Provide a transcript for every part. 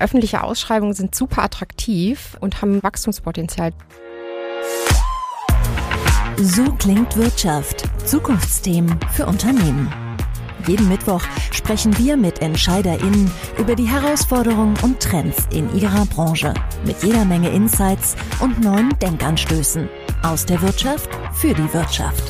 Öffentliche Ausschreibungen sind super attraktiv und haben Wachstumspotenzial. So klingt Wirtschaft. Zukunftsthemen für Unternehmen. Jeden Mittwoch sprechen wir mit EntscheiderInnen über die Herausforderungen und Trends in ihrer Branche. Mit jeder Menge Insights und neuen Denkanstößen. Aus der Wirtschaft für die Wirtschaft.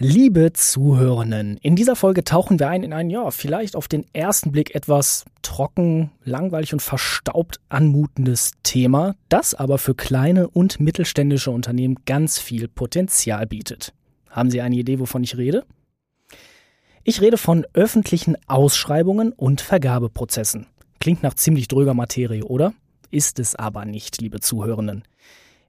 Liebe Zuhörenden, in dieser Folge tauchen wir ein in ein, ja, vielleicht auf den ersten Blick etwas trocken, langweilig und verstaubt anmutendes Thema, das aber für kleine und mittelständische Unternehmen ganz viel Potenzial bietet. Haben Sie eine Idee, wovon ich rede? Ich rede von öffentlichen Ausschreibungen und Vergabeprozessen. Klingt nach ziemlich dröger Materie, oder? Ist es aber nicht, liebe Zuhörenden.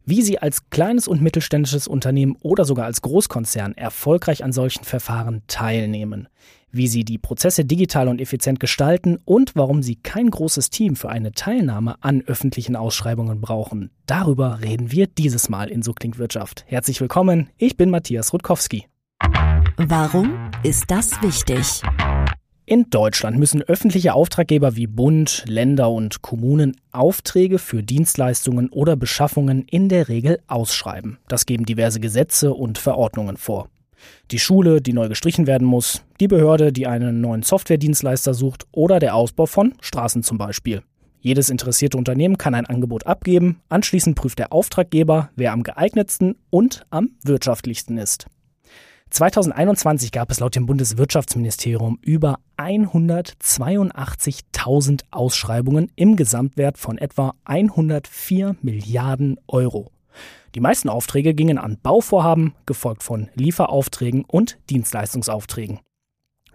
Wie Sie als kleines und mittelständisches Unternehmen oder sogar als Großkonzern erfolgreich an solchen Verfahren teilnehmen, wie Sie die Prozesse digital und effizient gestalten und warum Sie kein großes Team für eine Teilnahme an öffentlichen Ausschreibungen brauchen. Darüber reden wir dieses Mal in So klingt Wirtschaft. Herzlich willkommen, ich bin Matthias Rutkowski. Warum ist das wichtig? In Deutschland müssen öffentliche Auftraggeber wie Bund, Länder und Kommunen Aufträge für Dienstleistungen oder Beschaffungen in der Regel ausschreiben. Das geben diverse Gesetze und Verordnungen vor. Die Schule, die neu gestrichen werden muss, die Behörde, die einen neuen Softwaredienstleister sucht oder der Ausbau von Straßen zum Beispiel. Jedes interessierte Unternehmen kann ein Angebot abgeben, anschließend prüft der Auftraggeber, wer am geeignetsten und am wirtschaftlichsten ist. 2021 gab es laut dem Bundeswirtschaftsministerium über 182.000 Ausschreibungen im Gesamtwert von etwa 104 Milliarden Euro. Die meisten Aufträge gingen an Bauvorhaben, gefolgt von Lieferaufträgen und Dienstleistungsaufträgen.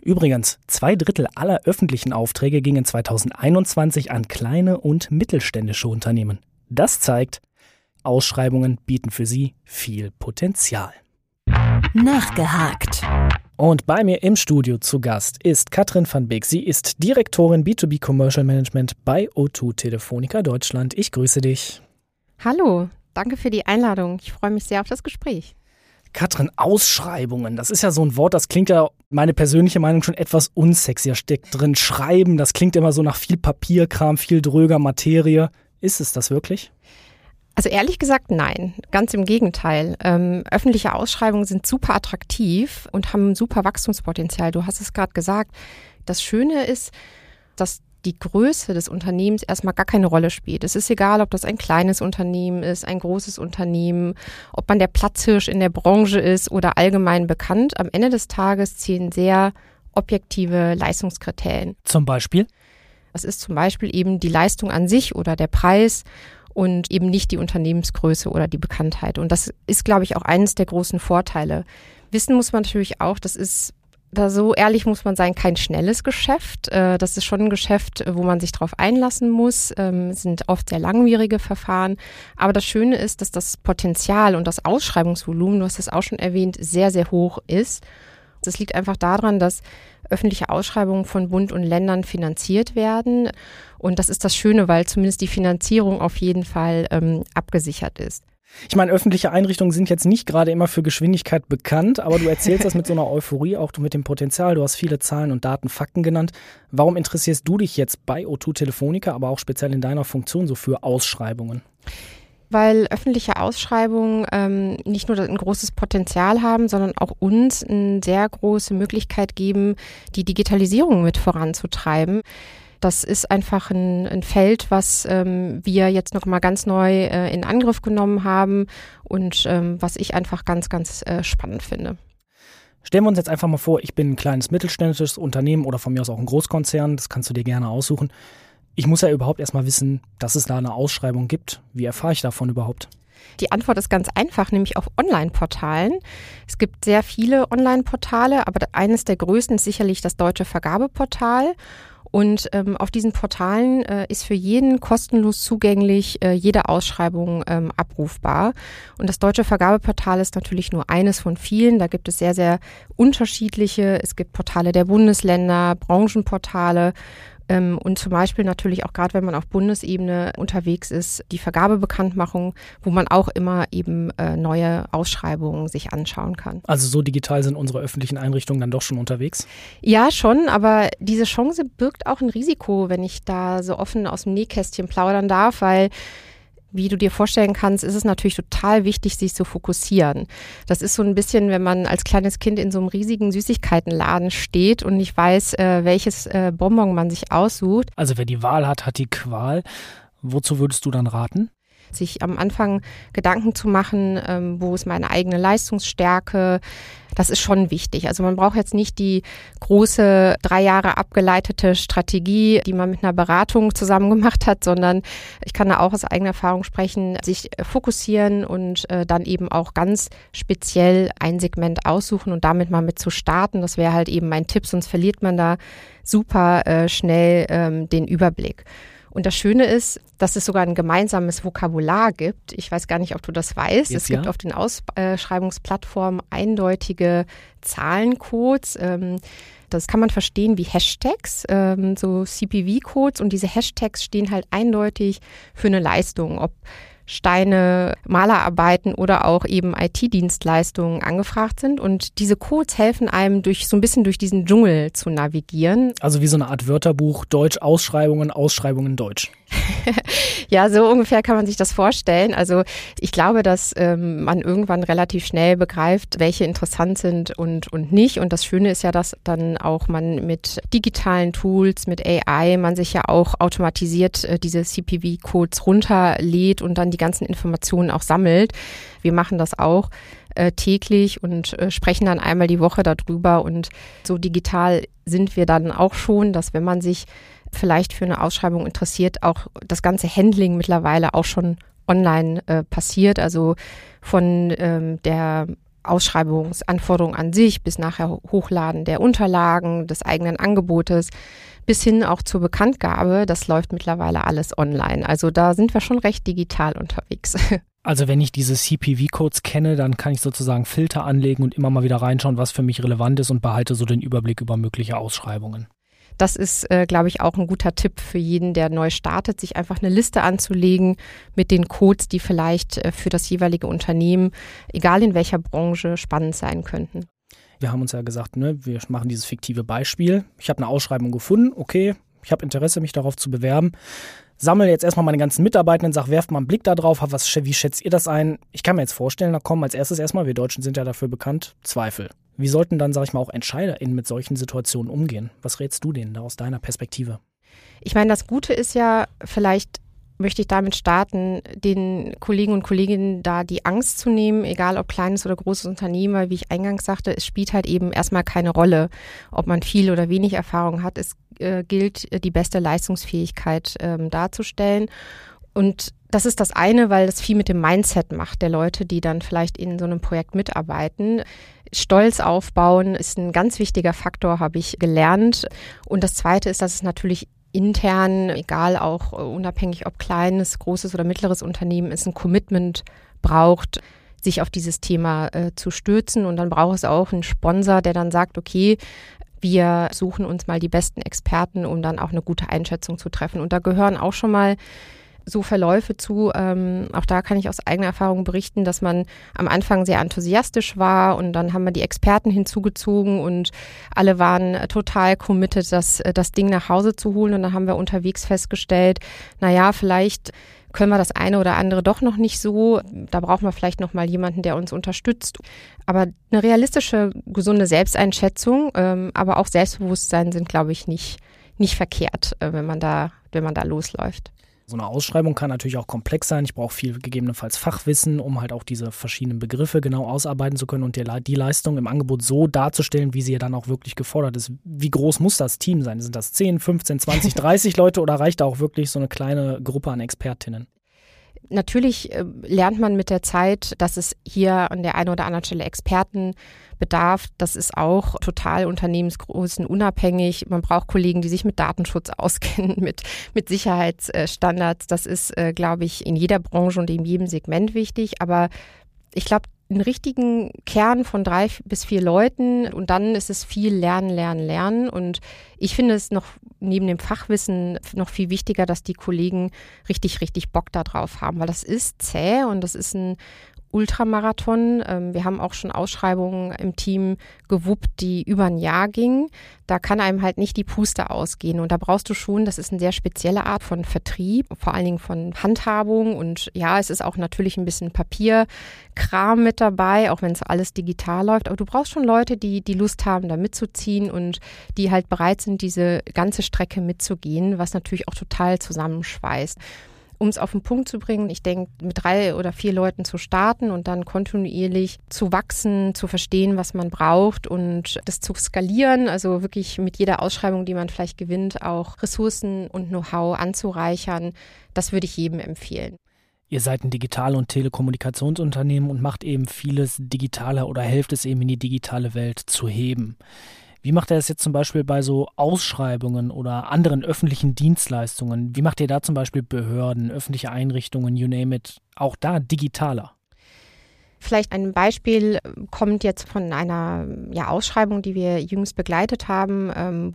Übrigens, zwei Drittel aller öffentlichen Aufträge gingen 2021 an kleine und mittelständische Unternehmen. Das zeigt, Ausschreibungen bieten für sie viel Potenzial. Nachgehakt. Und bei mir im Studio zu Gast ist Katrin van Beek. Sie ist Direktorin B2B Commercial Management bei O2 Telefonica Deutschland. Ich grüße dich. Hallo, danke für die Einladung. Ich freue mich sehr auf das Gespräch. Katrin, Ausschreibungen, das ist ja so ein Wort, das klingt ja, meine persönliche Meinung, schon etwas unsexier. Steckt drin Schreiben, das klingt immer so nach viel Papierkram, viel dröger Materie. Ist es das wirklich? Also ehrlich gesagt, nein. Ganz im Gegenteil. Ähm, öffentliche Ausschreibungen sind super attraktiv und haben super Wachstumspotenzial. Du hast es gerade gesagt. Das Schöne ist, dass die Größe des Unternehmens erstmal gar keine Rolle spielt. Es ist egal, ob das ein kleines Unternehmen ist, ein großes Unternehmen, ob man der Platzhirsch in der Branche ist oder allgemein bekannt. Am Ende des Tages zählen sehr objektive Leistungskriterien. Zum Beispiel? Das ist zum Beispiel eben die Leistung an sich oder der Preis und eben nicht die Unternehmensgröße oder die Bekanntheit. Und das ist, glaube ich, auch eines der großen Vorteile. Wissen muss man natürlich auch, das ist da so ehrlich muss man sein, kein schnelles Geschäft. Äh, das ist schon ein Geschäft, wo man sich darauf einlassen muss. Ähm, sind oft sehr langwierige Verfahren. Aber das Schöne ist, dass das Potenzial und das Ausschreibungsvolumen, du hast es auch schon erwähnt, sehr, sehr hoch ist. Das liegt einfach daran, dass öffentliche Ausschreibungen von Bund und Ländern finanziert werden. Und das ist das Schöne, weil zumindest die Finanzierung auf jeden Fall ähm, abgesichert ist. Ich meine, öffentliche Einrichtungen sind jetzt nicht gerade immer für Geschwindigkeit bekannt, aber du erzählst das mit so einer Euphorie, auch du mit dem Potenzial. Du hast viele Zahlen und Daten, Fakten genannt. Warum interessierst du dich jetzt bei O2 Telefonica, aber auch speziell in deiner Funktion so für Ausschreibungen? Weil öffentliche Ausschreibungen ähm, nicht nur ein großes Potenzial haben, sondern auch uns eine sehr große Möglichkeit geben, die Digitalisierung mit voranzutreiben. Das ist einfach ein, ein Feld, was ähm, wir jetzt noch mal ganz neu äh, in Angriff genommen haben und ähm, was ich einfach ganz, ganz äh, spannend finde. Stellen wir uns jetzt einfach mal vor, ich bin ein kleines mittelständisches Unternehmen oder von mir aus auch ein Großkonzern, das kannst du dir gerne aussuchen. Ich muss ja überhaupt erstmal wissen, dass es da eine Ausschreibung gibt. Wie erfahre ich davon überhaupt? Die Antwort ist ganz einfach, nämlich auf Online-Portalen. Es gibt sehr viele Online-Portale, aber eines der größten ist sicherlich das deutsche Vergabeportal. Und ähm, auf diesen Portalen äh, ist für jeden kostenlos zugänglich äh, jede Ausschreibung ähm, abrufbar. Und das deutsche Vergabeportal ist natürlich nur eines von vielen. Da gibt es sehr, sehr unterschiedliche. Es gibt Portale der Bundesländer, Branchenportale. Ähm, und zum Beispiel natürlich auch gerade, wenn man auf Bundesebene unterwegs ist, die Vergabebekanntmachung, wo man auch immer eben äh, neue Ausschreibungen sich anschauen kann. Also so digital sind unsere öffentlichen Einrichtungen dann doch schon unterwegs? Ja, schon, aber diese Chance birgt auch ein Risiko, wenn ich da so offen aus dem Nähkästchen plaudern darf, weil wie du dir vorstellen kannst, ist es natürlich total wichtig, sich zu fokussieren. Das ist so ein bisschen, wenn man als kleines Kind in so einem riesigen Süßigkeitenladen steht und nicht weiß, äh, welches äh, Bonbon man sich aussucht. Also wer die Wahl hat, hat die Qual. Wozu würdest du dann raten? Sich am Anfang Gedanken zu machen, ähm, wo ist meine eigene Leistungsstärke. Das ist schon wichtig. Also man braucht jetzt nicht die große drei Jahre abgeleitete Strategie, die man mit einer Beratung zusammen gemacht hat, sondern ich kann da auch aus eigener Erfahrung sprechen, sich fokussieren und äh, dann eben auch ganz speziell ein Segment aussuchen und damit mal mit zu starten. Das wäre halt eben mein Tipp, sonst verliert man da super äh, schnell ähm, den Überblick. Und das Schöne ist, dass es sogar ein gemeinsames Vokabular gibt. Ich weiß gar nicht, ob du das weißt. Jetzt, es gibt ja. auf den Ausschreibungsplattformen eindeutige Zahlencodes. Ähm, das kann man verstehen wie Hashtags, ähm, so CPV-Codes. Und diese Hashtags stehen halt eindeutig für eine Leistung. Ob Steine, Malerarbeiten oder auch eben IT-Dienstleistungen angefragt sind. Und diese Codes helfen einem durch so ein bisschen durch diesen Dschungel zu navigieren. Also wie so eine Art Wörterbuch, Deutsch, Ausschreibungen, Ausschreibungen, Deutsch. Ja, so ungefähr kann man sich das vorstellen. Also ich glaube, dass ähm, man irgendwann relativ schnell begreift, welche interessant sind und, und nicht. Und das Schöne ist ja, dass dann auch man mit digitalen Tools, mit AI, man sich ja auch automatisiert äh, diese CPV-Codes runterlädt und dann die ganzen Informationen auch sammelt. Wir machen das auch äh, täglich und äh, sprechen dann einmal die Woche darüber. Und so digital sind wir dann auch schon, dass wenn man sich vielleicht für eine Ausschreibung interessiert, auch das ganze Handling mittlerweile auch schon online äh, passiert. Also von ähm, der Ausschreibungsanforderung an sich bis nachher Hochladen der Unterlagen, des eigenen Angebotes bis hin auch zur Bekanntgabe. Das läuft mittlerweile alles online. Also da sind wir schon recht digital unterwegs. Also wenn ich diese CPV-Codes kenne, dann kann ich sozusagen Filter anlegen und immer mal wieder reinschauen, was für mich relevant ist und behalte so den Überblick über mögliche Ausschreibungen. Das ist, äh, glaube ich, auch ein guter Tipp für jeden, der neu startet, sich einfach eine Liste anzulegen mit den Codes, die vielleicht äh, für das jeweilige Unternehmen, egal in welcher Branche, spannend sein könnten. Wir haben uns ja gesagt, ne, wir machen dieses fiktive Beispiel. Ich habe eine Ausschreibung gefunden, okay, ich habe Interesse, mich darauf zu bewerben. Sammle jetzt erstmal meine ganzen Mitarbeitenden, sag, werft mal einen Blick da drauf, was, wie schätzt ihr das ein? Ich kann mir jetzt vorstellen, da kommen als erstes erstmal, wir Deutschen sind ja dafür bekannt, Zweifel. Wie sollten dann, sag ich mal, auch EntscheiderInnen mit solchen Situationen umgehen? Was rätst du denen da aus deiner Perspektive? Ich meine, das Gute ist ja, vielleicht möchte ich damit starten, den Kollegen und Kolleginnen da die Angst zu nehmen, egal ob kleines oder großes Unternehmen, weil wie ich eingangs sagte, es spielt halt eben erstmal keine Rolle, ob man viel oder wenig Erfahrung hat. Es äh, gilt, die beste Leistungsfähigkeit ähm, darzustellen. Und das ist das eine, weil das viel mit dem Mindset macht der Leute, die dann vielleicht in so einem Projekt mitarbeiten. Stolz aufbauen ist ein ganz wichtiger Faktor, habe ich gelernt. Und das zweite ist, dass es natürlich intern, egal auch äh, unabhängig ob kleines, großes oder mittleres Unternehmen ist, ein Commitment braucht, sich auf dieses Thema äh, zu stürzen. Und dann braucht es auch einen Sponsor, der dann sagt, okay, wir suchen uns mal die besten Experten, um dann auch eine gute Einschätzung zu treffen. Und da gehören auch schon mal so Verläufe zu. Ähm, auch da kann ich aus eigener Erfahrung berichten, dass man am Anfang sehr enthusiastisch war und dann haben wir die Experten hinzugezogen und alle waren total committed, das, das Ding nach Hause zu holen. Und dann haben wir unterwegs festgestellt, na ja, vielleicht können wir das eine oder andere doch noch nicht so. Da brauchen wir vielleicht noch mal jemanden, der uns unterstützt. Aber eine realistische, gesunde Selbsteinschätzung, ähm, aber auch Selbstbewusstsein sind, glaube ich, nicht nicht verkehrt, äh, wenn man da wenn man da losläuft. So eine Ausschreibung kann natürlich auch komplex sein. Ich brauche viel gegebenenfalls Fachwissen, um halt auch diese verschiedenen Begriffe genau ausarbeiten zu können und die, die Leistung im Angebot so darzustellen, wie sie ja dann auch wirklich gefordert ist. Wie groß muss das Team sein? Sind das 10, 15, 20, 30 Leute oder reicht da auch wirklich so eine kleine Gruppe an Expertinnen? Natürlich äh, lernt man mit der Zeit, dass es hier an der einen oder anderen Stelle Experten bedarf. Das ist auch total Unternehmensgrößen unabhängig. Man braucht Kollegen, die sich mit Datenschutz auskennen, mit, mit Sicherheitsstandards. Das ist, äh, glaube ich, in jeder Branche und in jedem Segment wichtig. Aber ich glaube, einen richtigen Kern von drei bis vier Leuten und dann ist es viel Lernen, Lernen, Lernen. Und ich finde es noch neben dem Fachwissen noch viel wichtiger, dass die Kollegen richtig, richtig Bock darauf haben, weil das ist zäh und das ist ein Ultramarathon. Ähm, wir haben auch schon Ausschreibungen im Team gewuppt, die über ein Jahr gingen. Da kann einem halt nicht die Puste ausgehen. Und da brauchst du schon, das ist eine sehr spezielle Art von Vertrieb, vor allen Dingen von Handhabung. Und ja, es ist auch natürlich ein bisschen Papierkram mit dabei, auch wenn es alles digital läuft. Aber du brauchst schon Leute, die die Lust haben, da mitzuziehen und die halt bereit sind, diese ganze Strecke mitzugehen, was natürlich auch total zusammenschweißt um es auf den Punkt zu bringen, ich denke, mit drei oder vier Leuten zu starten und dann kontinuierlich zu wachsen, zu verstehen, was man braucht und das zu skalieren, also wirklich mit jeder Ausschreibung, die man vielleicht gewinnt, auch Ressourcen und Know-how anzureichern, das würde ich jedem empfehlen. Ihr seid ein Digital- und Telekommunikationsunternehmen und macht eben vieles digitaler oder helft es eben in die digitale Welt zu heben. Wie macht er es jetzt zum Beispiel bei so Ausschreibungen oder anderen öffentlichen Dienstleistungen? Wie macht ihr da zum Beispiel Behörden, öffentliche Einrichtungen, you name it, auch da digitaler? Vielleicht ein Beispiel kommt jetzt von einer ja, Ausschreibung, die wir jüngst begleitet haben. Ähm,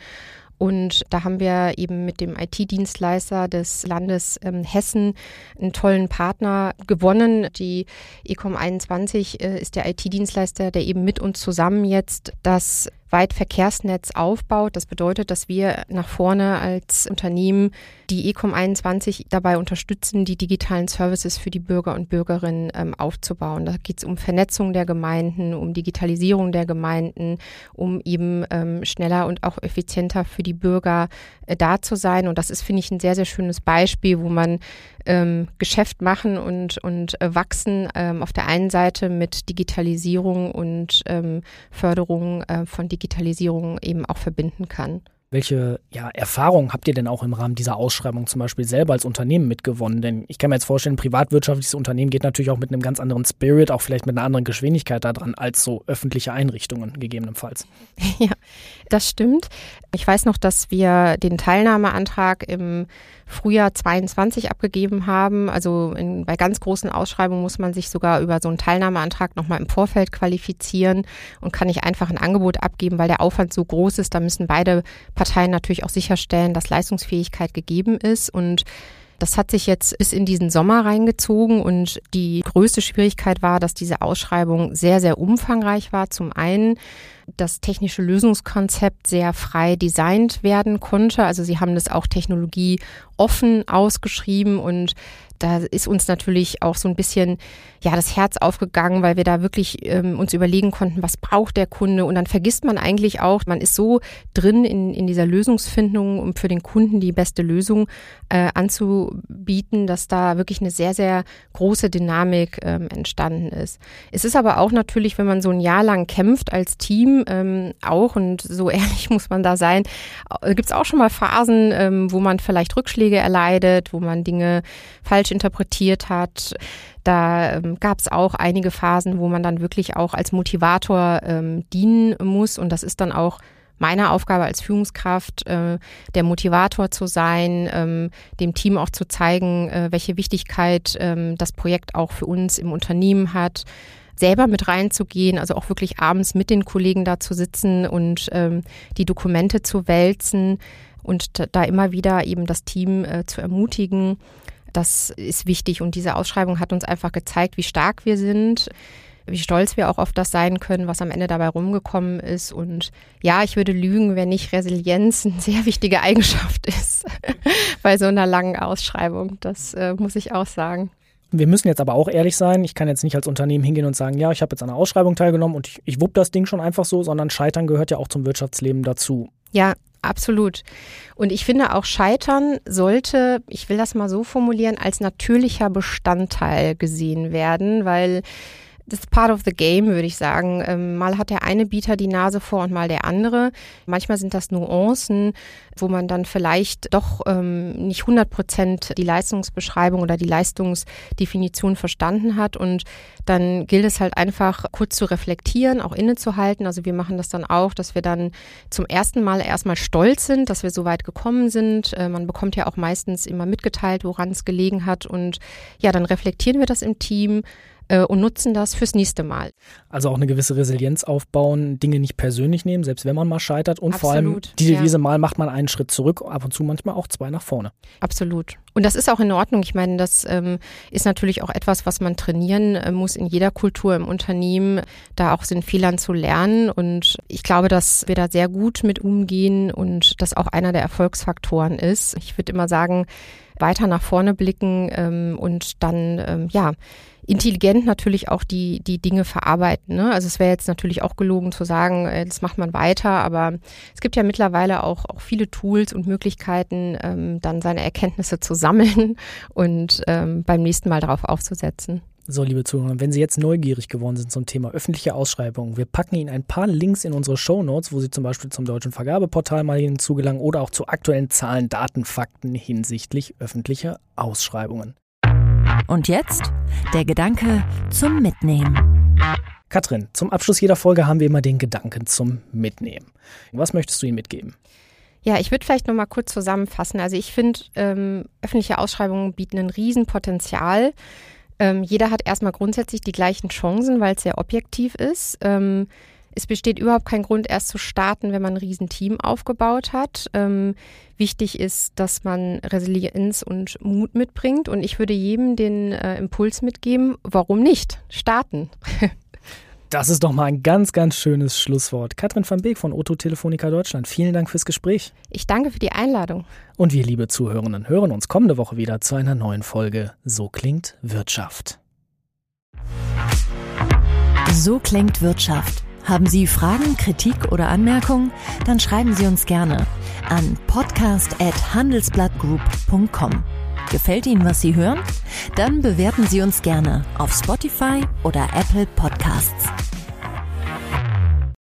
und da haben wir eben mit dem IT-Dienstleister des Landes ähm, Hessen einen tollen Partner gewonnen. Die Ecom 21 äh, ist der IT-Dienstleister, der eben mit uns zusammen jetzt das Weitverkehrsnetz aufbaut. Das bedeutet, dass wir nach vorne als Unternehmen die Ecom 21 dabei unterstützen, die digitalen Services für die Bürger und Bürgerinnen ähm, aufzubauen. Da geht es um Vernetzung der Gemeinden, um Digitalisierung der Gemeinden, um eben ähm, schneller und auch effizienter für die Bürger äh, da zu sein. Und das ist, finde ich, ein sehr, sehr schönes Beispiel, wo man ähm, Geschäft machen und, und äh, wachsen ähm, auf der einen Seite mit Digitalisierung und ähm, Förderung äh, von Digitalisierung eben auch verbinden kann. Welche ja, Erfahrungen habt ihr denn auch im Rahmen dieser Ausschreibung zum Beispiel selber als Unternehmen mitgewonnen? Denn ich kann mir jetzt vorstellen, ein privatwirtschaftliches Unternehmen geht natürlich auch mit einem ganz anderen Spirit, auch vielleicht mit einer anderen Geschwindigkeit da dran, als so öffentliche Einrichtungen gegebenenfalls. Ja, das stimmt. Ich weiß noch, dass wir den Teilnahmeantrag im Frühjahr 22 abgegeben haben. Also in, bei ganz großen Ausschreibungen muss man sich sogar über so einen Teilnahmeantrag nochmal im Vorfeld qualifizieren und kann nicht einfach ein Angebot abgeben, weil der Aufwand so groß ist. Da müssen beide Parteien natürlich auch sicherstellen, dass Leistungsfähigkeit gegeben ist und das hat sich jetzt bis in diesen Sommer reingezogen und die größte Schwierigkeit war, dass diese Ausschreibung sehr, sehr umfangreich war. Zum einen das technische Lösungskonzept sehr frei designt werden konnte. Also sie haben das auch Technologie offen ausgeschrieben und da ist uns natürlich auch so ein bisschen ja das Herz aufgegangen, weil wir da wirklich ähm, uns überlegen konnten, was braucht der Kunde und dann vergisst man eigentlich auch, man ist so drin in, in dieser Lösungsfindung, um für den Kunden die beste Lösung äh, anzubieten, dass da wirklich eine sehr, sehr große Dynamik ähm, entstanden ist. Es ist aber auch natürlich, wenn man so ein Jahr lang kämpft als Team ähm, auch und so ehrlich muss man da sein, äh, gibt es auch schon mal Phasen, ähm, wo man vielleicht Rückschläge erleidet, wo man Dinge falsch interpretiert hat. Da ähm, gab es auch einige Phasen, wo man dann wirklich auch als Motivator ähm, dienen muss. Und das ist dann auch meine Aufgabe als Führungskraft, äh, der Motivator zu sein, ähm, dem Team auch zu zeigen, äh, welche Wichtigkeit ähm, das Projekt auch für uns im Unternehmen hat selber mit reinzugehen, also auch wirklich abends mit den Kollegen da zu sitzen und ähm, die Dokumente zu wälzen und da immer wieder eben das Team äh, zu ermutigen, das ist wichtig und diese Ausschreibung hat uns einfach gezeigt, wie stark wir sind, wie stolz wir auch auf das sein können, was am Ende dabei rumgekommen ist. Und ja, ich würde lügen, wenn nicht Resilienz eine sehr wichtige Eigenschaft ist bei so einer langen Ausschreibung. Das äh, muss ich auch sagen. Wir müssen jetzt aber auch ehrlich sein. Ich kann jetzt nicht als Unternehmen hingehen und sagen, ja, ich habe jetzt an einer Ausschreibung teilgenommen und ich, ich wupp das Ding schon einfach so, sondern Scheitern gehört ja auch zum Wirtschaftsleben dazu. Ja, Absolut. Und ich finde auch Scheitern sollte, ich will das mal so formulieren, als natürlicher Bestandteil gesehen werden, weil das ist part of the game, würde ich sagen. Ähm, mal hat der eine Bieter die Nase vor und mal der andere. Manchmal sind das Nuancen, wo man dann vielleicht doch ähm, nicht 100 Prozent die Leistungsbeschreibung oder die Leistungsdefinition verstanden hat. Und dann gilt es halt einfach kurz zu reflektieren, auch innezuhalten. Also wir machen das dann auch, dass wir dann zum ersten Mal erstmal stolz sind, dass wir so weit gekommen sind. Äh, man bekommt ja auch meistens immer mitgeteilt, woran es gelegen hat. Und ja, dann reflektieren wir das im Team äh, und nutzen das fürs nächste Mal. Also auch eine gewisse Resilienz aufbauen, Dinge nicht persönlich nehmen, selbst wenn man mal scheitert. Und Absolut, vor allem die Devise ja. mal macht man einen Schritt zurück, ab und zu manchmal auch zwei nach vorne. Absolut. Und das ist auch in Ordnung. Ich meine, das ähm, ist natürlich auch etwas, was man trainieren äh, muss in jeder Kultur im Unternehmen, da auch den Fehlern zu lernen. Und ich glaube, dass wir da sehr gut mit umgehen und das auch einer der Erfolgsfaktoren ist. Ich würde immer sagen, weiter nach vorne blicken ähm, und dann, ähm, ja, intelligent natürlich auch die, die Dinge verarbeiten. Ne? Also es wäre jetzt natürlich auch gelogen zu sagen, äh, das macht man weiter, aber es gibt ja mittlerweile auch, auch viele Tools und Möglichkeiten, ähm, dann seine Erkenntnisse zu sammeln und ähm, beim nächsten Mal darauf aufzusetzen. So, liebe Zuhörer, wenn Sie jetzt neugierig geworden sind zum Thema öffentliche Ausschreibungen, wir packen Ihnen ein paar Links in unsere Show Notes, wo Sie zum Beispiel zum deutschen Vergabeportal mal hinzugelangen oder auch zu aktuellen Zahlen, Daten, Fakten hinsichtlich öffentlicher Ausschreibungen. Und jetzt der Gedanke zum Mitnehmen. Katrin, zum Abschluss jeder Folge haben wir immer den Gedanken zum Mitnehmen. Was möchtest du ihm mitgeben? Ja, ich würde vielleicht noch mal kurz zusammenfassen. Also ich finde, ähm, öffentliche Ausschreibungen bieten ein Riesenpotenzial. Ähm, jeder hat erstmal grundsätzlich die gleichen Chancen, weil es sehr objektiv ist. Ähm, es besteht überhaupt kein Grund, erst zu starten, wenn man ein Riesenteam aufgebaut hat. Ähm, wichtig ist, dass man Resilienz und Mut mitbringt. Und ich würde jedem den äh, Impuls mitgeben, warum nicht starten? Das ist doch mal ein ganz, ganz schönes Schlusswort. Katrin van Beek von Otto Telefonica Deutschland, vielen Dank fürs Gespräch. Ich danke für die Einladung. Und wir, liebe Zuhörenden, hören uns kommende Woche wieder zu einer neuen Folge So klingt Wirtschaft. So klingt Wirtschaft. Haben Sie Fragen, Kritik oder Anmerkungen? Dann schreiben Sie uns gerne an podcast@handelsblattgroup.com. Gefällt Ihnen, was Sie hören? Dann bewerten Sie uns gerne auf Spotify oder Apple Podcasts.